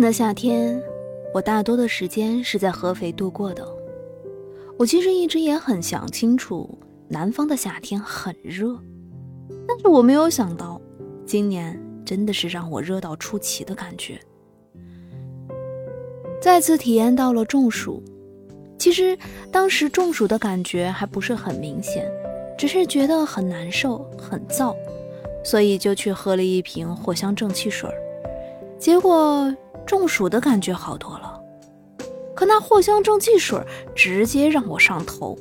年的夏天，我大多的时间是在合肥度过的。我其实一直也很想清楚，南方的夏天很热，但是我没有想到，今年真的是让我热到出奇的感觉。再次体验到了中暑，其实当时中暑的感觉还不是很明显，只是觉得很难受、很燥，所以就去喝了一瓶藿香正气水结果中暑的感觉好多了。可那藿香正气水直接让我上头，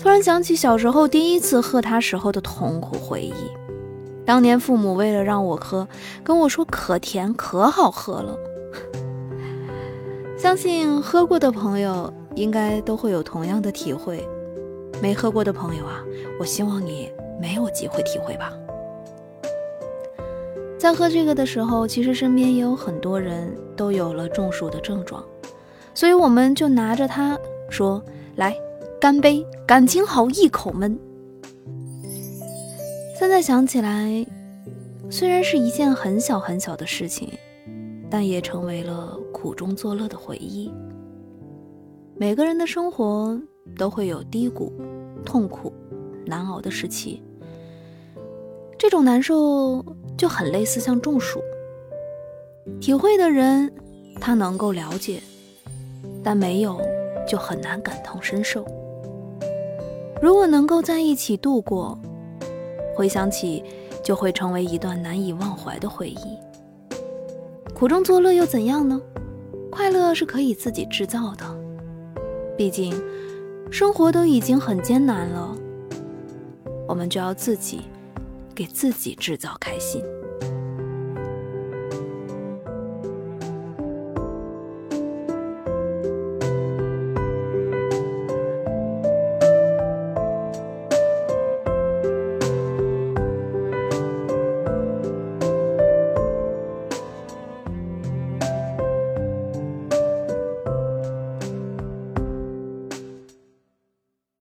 突然想起小时候第一次喝它时候的痛苦回忆。当年父母为了让我喝，跟我说可甜可好喝了。相信喝过的朋友应该都会有同样的体会。没喝过的朋友啊，我希望你没有机会体会吧。在喝这个的时候，其实身边也有很多人都有了中暑的症状。所以我们就拿着它说：“来，干杯，感情好，一口闷。”现在想起来，虽然是一件很小很小的事情，但也成为了苦中作乐的回忆。每个人的生活都会有低谷、痛苦、难熬的时期，这种难受就很类似像中暑。体会的人，他能够了解。但没有，就很难感同身受。如果能够在一起度过，回想起就会成为一段难以忘怀的回忆。苦中作乐又怎样呢？快乐是可以自己制造的。毕竟，生活都已经很艰难了，我们就要自己给自己制造开心。